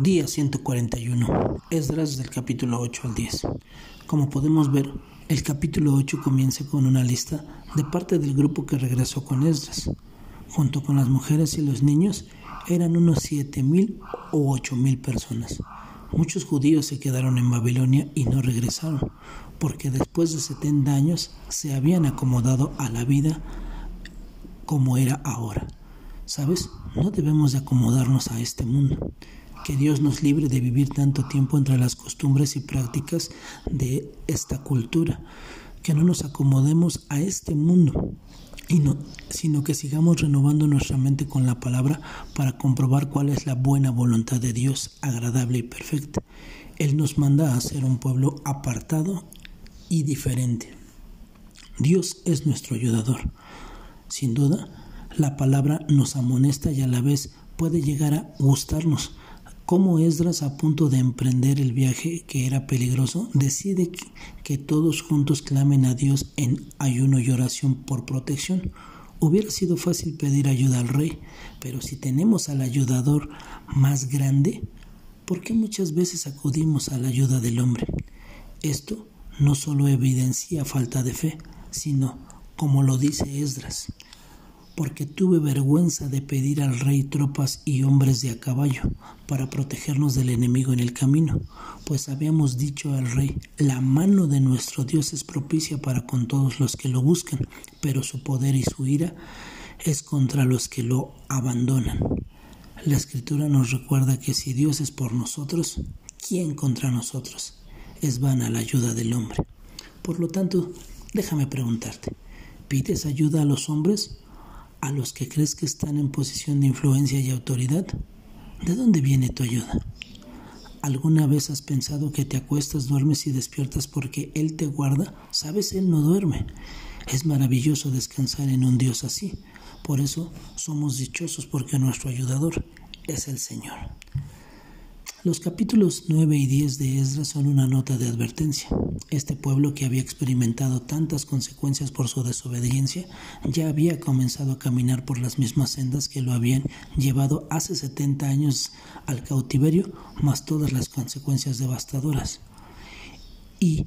Día 141. Esdras del capítulo 8 al 10. Como podemos ver, el capítulo 8 comienza con una lista de parte del grupo que regresó con Esdras. Junto con las mujeres y los niños, eran unos siete mil o ocho mil personas. Muchos judíos se quedaron en Babilonia y no regresaron, porque después de 70 años se habían acomodado a la vida como era ahora. ¿Sabes? No debemos de acomodarnos a este mundo. Que Dios nos libre de vivir tanto tiempo entre las costumbres y prácticas de esta cultura. Que no nos acomodemos a este mundo, y no, sino que sigamos renovando nuestra mente con la palabra para comprobar cuál es la buena voluntad de Dios, agradable y perfecta. Él nos manda a ser un pueblo apartado y diferente. Dios es nuestro ayudador. Sin duda, la palabra nos amonesta y a la vez puede llegar a gustarnos como Esdras, a punto de emprender el viaje que era peligroso, decide que todos juntos clamen a Dios en ayuno y oración por protección. Hubiera sido fácil pedir ayuda al rey, pero si tenemos al ayudador más grande, ¿por qué muchas veces acudimos a la ayuda del hombre? Esto no solo evidencia falta de fe, sino, como lo dice Esdras, porque tuve vergüenza de pedir al rey tropas y hombres de a caballo para protegernos del enemigo en el camino, pues habíamos dicho al rey, la mano de nuestro Dios es propicia para con todos los que lo buscan, pero su poder y su ira es contra los que lo abandonan. La escritura nos recuerda que si Dios es por nosotros, ¿quién contra nosotros? Es vana la ayuda del hombre. Por lo tanto, déjame preguntarte, ¿pides ayuda a los hombres a los que crees que están en posición de influencia y autoridad? ¿De dónde viene tu ayuda? ¿Alguna vez has pensado que te acuestas, duermes y despiertas porque Él te guarda? Sabes, Él no duerme. Es maravilloso descansar en un Dios así. Por eso somos dichosos porque nuestro ayudador es el Señor. Los capítulos 9 y 10 de Esdras son una nota de advertencia. Este pueblo que había experimentado tantas consecuencias por su desobediencia ya había comenzado a caminar por las mismas sendas que lo habían llevado hace 70 años al cautiverio, más todas las consecuencias devastadoras. Y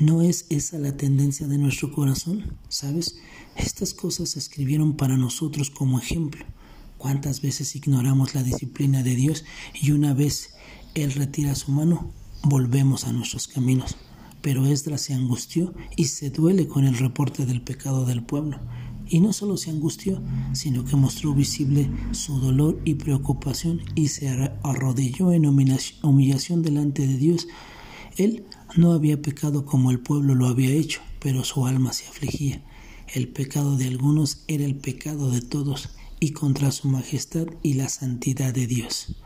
¿No es esa la tendencia de nuestro corazón? ¿Sabes? Estas cosas se escribieron para nosotros como ejemplo. ¿Cuántas veces ignoramos la disciplina de Dios y una vez él retira su mano, volvemos a nuestros caminos. Pero Esdras se angustió y se duele con el reporte del pecado del pueblo. Y no solo se angustió, sino que mostró visible su dolor y preocupación y se arrodilló en humillación delante de Dios. Él no había pecado como el pueblo lo había hecho, pero su alma se afligía. El pecado de algunos era el pecado de todos y contra su majestad y la santidad de Dios.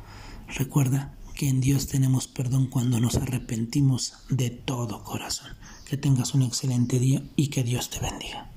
Recuerda, que en Dios tenemos perdón cuando nos arrepentimos de todo corazón. Que tengas un excelente día y que Dios te bendiga.